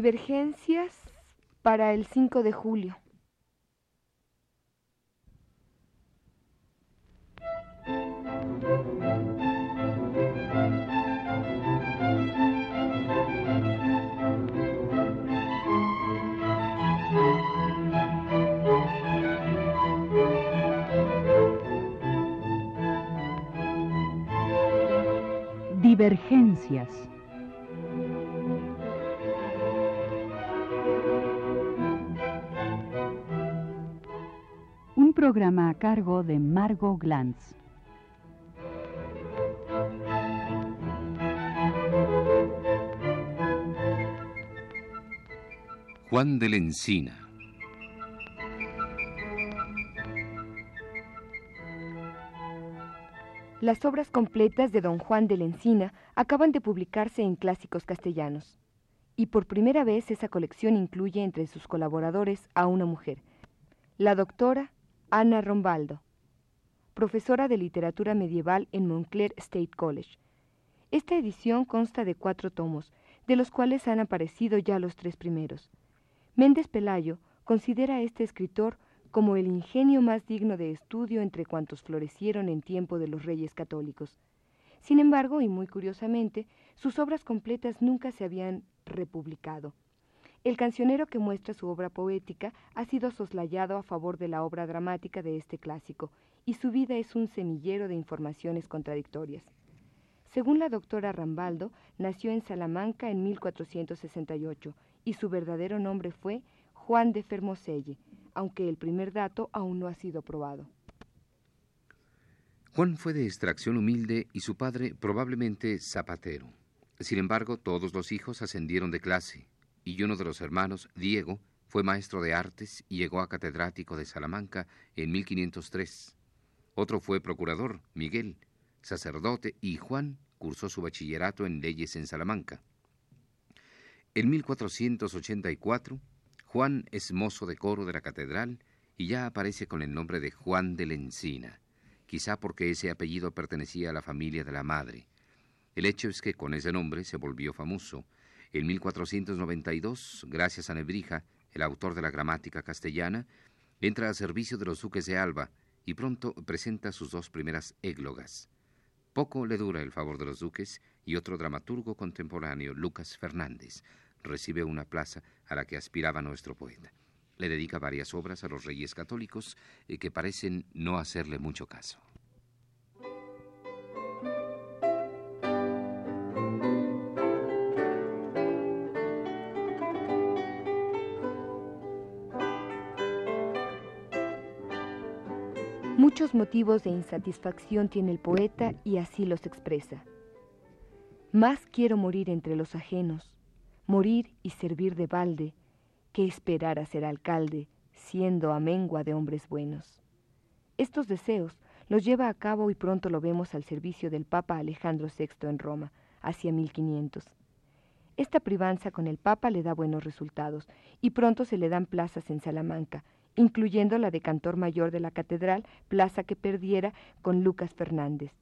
Divergencias para el 5 de julio. Divergencias. Programa a cargo de Margot Glantz. Juan de la Encina. Las obras completas de don Juan de la Encina acaban de publicarse en Clásicos Castellanos. Y por primera vez esa colección incluye entre sus colaboradores a una mujer, la doctora Ana Rombaldo, profesora de literatura medieval en Montclair State College. Esta edición consta de cuatro tomos, de los cuales han aparecido ya los tres primeros. Méndez Pelayo considera a este escritor como el ingenio más digno de estudio entre cuantos florecieron en tiempo de los reyes católicos. Sin embargo, y muy curiosamente, sus obras completas nunca se habían republicado. El cancionero que muestra su obra poética ha sido soslayado a favor de la obra dramática de este clásico, y su vida es un semillero de informaciones contradictorias. Según la doctora Rambaldo, nació en Salamanca en 1468 y su verdadero nombre fue Juan de Fermoselle, aunque el primer dato aún no ha sido probado. Juan fue de extracción humilde y su padre probablemente zapatero. Sin embargo, todos los hijos ascendieron de clase, y uno de los hermanos, Diego, fue maestro de artes y llegó a catedrático de Salamanca en 1503. Otro fue procurador, Miguel, sacerdote, y Juan cursó su bachillerato en leyes en Salamanca. En 1484, Juan es mozo de coro de la catedral y ya aparece con el nombre de Juan de la Encina, quizá porque ese apellido pertenecía a la familia de la madre. El hecho es que con ese nombre se volvió famoso. En 1492, gracias a Nebrija, el autor de la gramática castellana, entra a servicio de los duques de Alba y pronto presenta sus dos primeras églogas. Poco le dura el favor de los duques y otro dramaturgo contemporáneo, Lucas Fernández, recibe una plaza a la que aspiraba nuestro poeta. Le dedica varias obras a los reyes católicos eh, que parecen no hacerle mucho caso. Muchos motivos de insatisfacción tiene el poeta y así los expresa. Más quiero morir entre los ajenos, morir y servir de balde, que esperar a ser alcalde, siendo amengua de hombres buenos. Estos deseos los lleva a cabo y pronto lo vemos al servicio del Papa Alejandro VI en Roma, hacia 1500. Esta privanza con el Papa le da buenos resultados y pronto se le dan plazas en Salamanca, incluyendo la de cantor mayor de la catedral, plaza que perdiera con Lucas Fernández.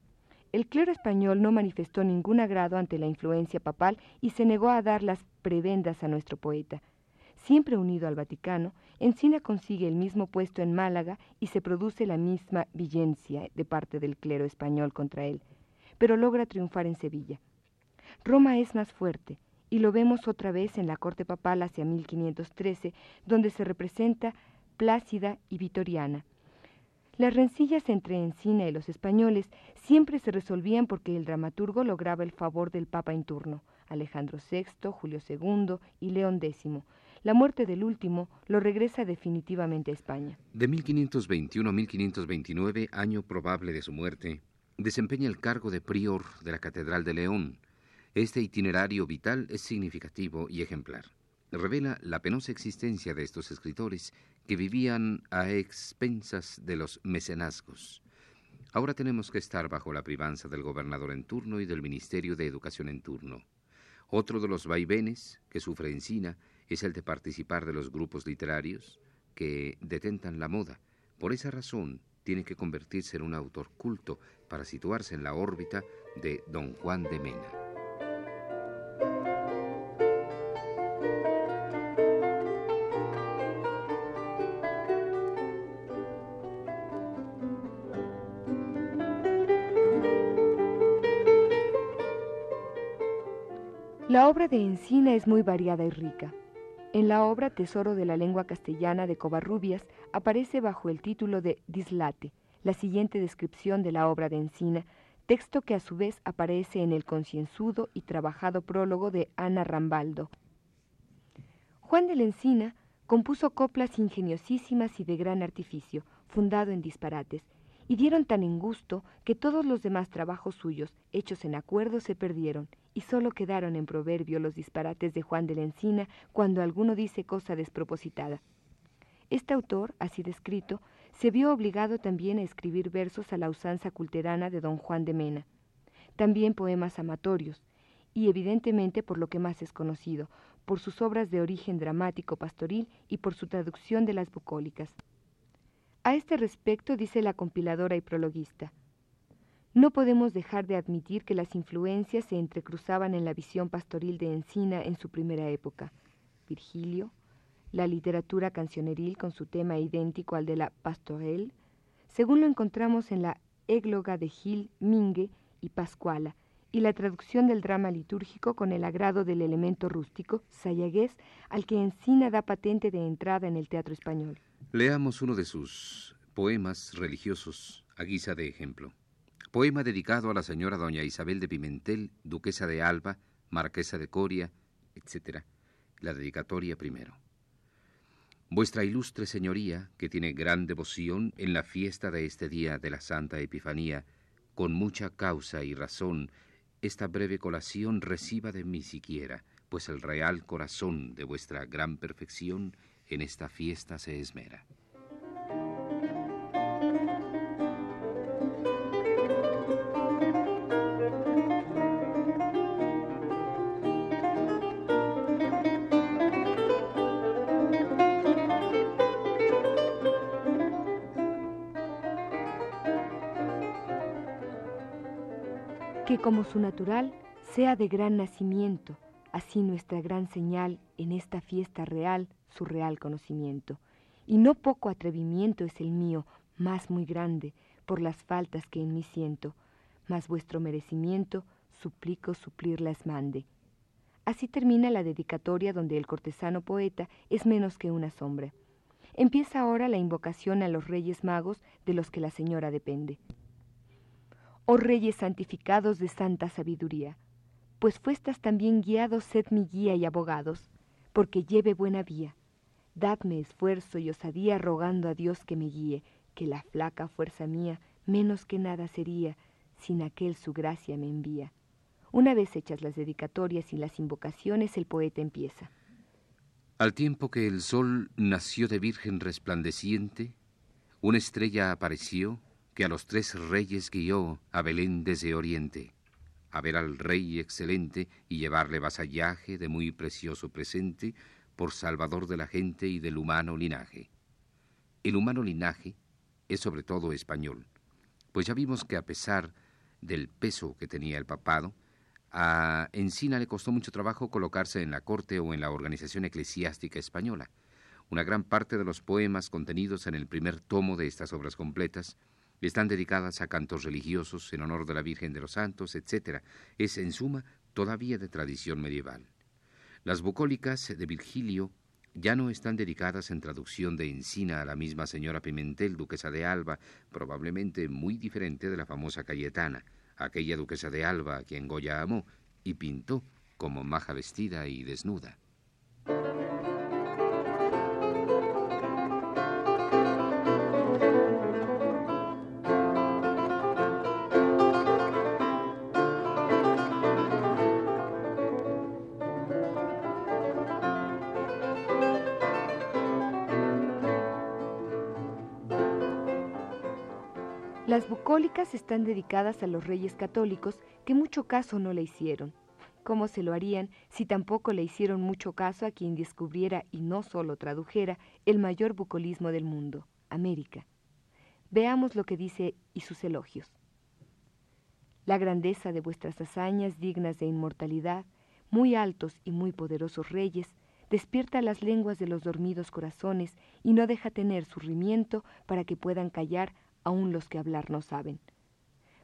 El clero español no manifestó ningún agrado ante la influencia papal y se negó a dar las prebendas a nuestro poeta. Siempre unido al Vaticano, Encina consigue el mismo puesto en Málaga y se produce la misma villencia de parte del clero español contra él, pero logra triunfar en Sevilla. Roma es más fuerte, y lo vemos otra vez en la corte papal hacia 1513, donde se representa plácida y vitoriana. Las rencillas entre Encina y los españoles siempre se resolvían porque el dramaturgo lograba el favor del Papa en turno, Alejandro VI, Julio II y León X. La muerte del último lo regresa definitivamente a España. De 1521 a 1529, año probable de su muerte, desempeña el cargo de prior de la Catedral de León. Este itinerario vital es significativo y ejemplar. Revela la penosa existencia de estos escritores que vivían a expensas de los mecenazgos. Ahora tenemos que estar bajo la privanza del gobernador en turno y del Ministerio de Educación en turno. Otro de los vaivenes que sufre Encina es el de participar de los grupos literarios que detentan la moda. Por esa razón, tiene que convertirse en un autor culto para situarse en la órbita de Don Juan de Mena. La obra de Encina es muy variada y rica. En la obra Tesoro de la lengua castellana de Covarrubias aparece bajo el título de Dislate la siguiente descripción de la obra de Encina, texto que a su vez aparece en el concienzudo y trabajado prólogo de Ana Rambaldo. Juan de la Encina compuso coplas ingeniosísimas y de gran artificio, fundado en disparates, y dieron tan en gusto que todos los demás trabajos suyos, hechos en acuerdo, se perdieron, y sólo quedaron en proverbio los disparates de Juan de la Encina cuando alguno dice cosa despropositada. Este autor, así descrito, se vio obligado también a escribir versos a la usanza culterana de don Juan de Mena, también poemas amatorios, y evidentemente por lo que más es conocido, por sus obras de origen dramático pastoril y por su traducción de las bucólicas. A este respecto dice la compiladora y prologuista, no podemos dejar de admitir que las influencias se entrecruzaban en la visión pastoril de Encina en su primera época. Virgilio, la literatura cancioneril con su tema idéntico al de la pastorel, según lo encontramos en la égloga de Gil, Mingue y Pascuala, y la traducción del drama litúrgico con el agrado del elemento rústico, sayagués, al que Encina da patente de entrada en el teatro español. Leamos uno de sus poemas religiosos a guisa de ejemplo. Poema dedicado a la señora doña Isabel de Pimentel, duquesa de Alba, marquesa de Coria, etc. La dedicatoria primero. Vuestra ilustre señoría, que tiene gran devoción en la fiesta de este día de la Santa Epifanía, con mucha causa y razón, esta breve colación reciba de mí siquiera, pues el real corazón de vuestra gran perfección en esta fiesta se esmera. que como su natural sea de gran nacimiento, así nuestra gran señal en esta fiesta real, su real conocimiento. Y no poco atrevimiento es el mío, más muy grande, por las faltas que en mí siento, mas vuestro merecimiento suplico suplirlas mande. Así termina la dedicatoria donde el cortesano poeta es menos que una sombra. Empieza ahora la invocación a los reyes magos de los que la señora depende oh reyes santificados de santa sabiduría, pues fuestas también guiados, sed mi guía y abogados, porque lleve buena vía. Dadme esfuerzo y osadía rogando a Dios que me guíe, que la flaca fuerza mía menos que nada sería, sin aquel su gracia me envía. Una vez hechas las dedicatorias y las invocaciones, el poeta empieza. Al tiempo que el sol nació de virgen resplandeciente, una estrella apareció que a los tres reyes guió a Belén desde Oriente, a ver al rey excelente y llevarle vasallaje de muy precioso presente por salvador de la gente y del humano linaje. El humano linaje es sobre todo español, pues ya vimos que a pesar del peso que tenía el papado, a Encina le costó mucho trabajo colocarse en la corte o en la organización eclesiástica española. Una gran parte de los poemas contenidos en el primer tomo de estas obras completas están dedicadas a cantos religiosos en honor de la Virgen de los Santos, etc. Es, en suma, todavía de tradición medieval. Las bucólicas de Virgilio ya no están dedicadas en traducción de Encina a la misma señora Pimentel, duquesa de Alba, probablemente muy diferente de la famosa Cayetana, aquella duquesa de Alba a quien Goya amó y pintó como maja vestida y desnuda. Las bucólicas están dedicadas a los reyes católicos que mucho caso no le hicieron. ¿Cómo se lo harían si tampoco le hicieron mucho caso a quien descubriera y no solo tradujera el mayor bucolismo del mundo, América? Veamos lo que dice y sus elogios. La grandeza de vuestras hazañas dignas de inmortalidad, muy altos y muy poderosos reyes, despierta las lenguas de los dormidos corazones y no deja tener surrimiento para que puedan callar aun los que hablar no saben.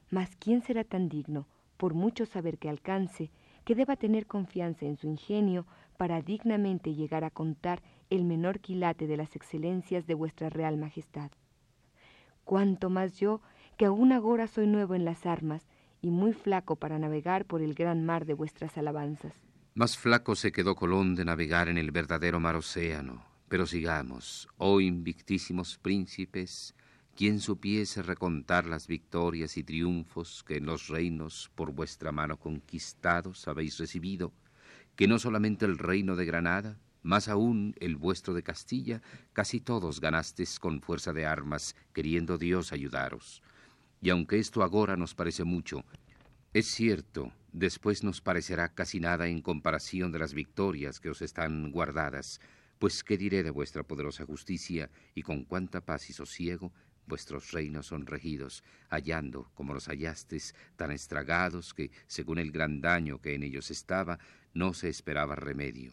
Mas ¿quién será tan digno, por mucho saber que alcance, que deba tener confianza en su ingenio para dignamente llegar a contar el menor quilate de las excelencias de vuestra real majestad. Cuanto más yo, que aún agora soy nuevo en las armas y muy flaco para navegar por el gran mar de vuestras alabanzas. Más flaco se quedó Colón de navegar en el verdadero mar océano. Pero sigamos, oh invictísimos príncipes, quien supiese recontar las victorias y triunfos que en los reinos por vuestra mano conquistados habéis recibido, que no solamente el reino de Granada, más aún el vuestro de Castilla, casi todos ganastes con fuerza de armas, queriendo Dios ayudaros. Y aunque esto agora nos parece mucho, es cierto, después nos parecerá casi nada en comparación de las victorias que os están guardadas, pues qué diré de vuestra poderosa justicia y con cuánta paz y sosiego vuestros reinos son regidos, hallando, como los hallastes, tan estragados que, según el gran daño que en ellos estaba, no se esperaba remedio.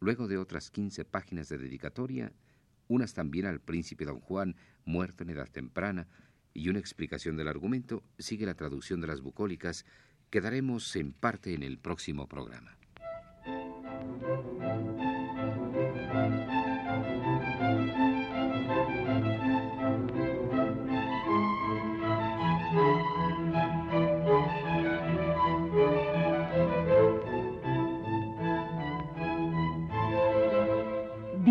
Luego de otras quince páginas de dedicatoria, unas también al príncipe don Juan, muerto en edad temprana, y una explicación del argumento, sigue la traducción de las bucólicas que daremos en parte en el próximo programa.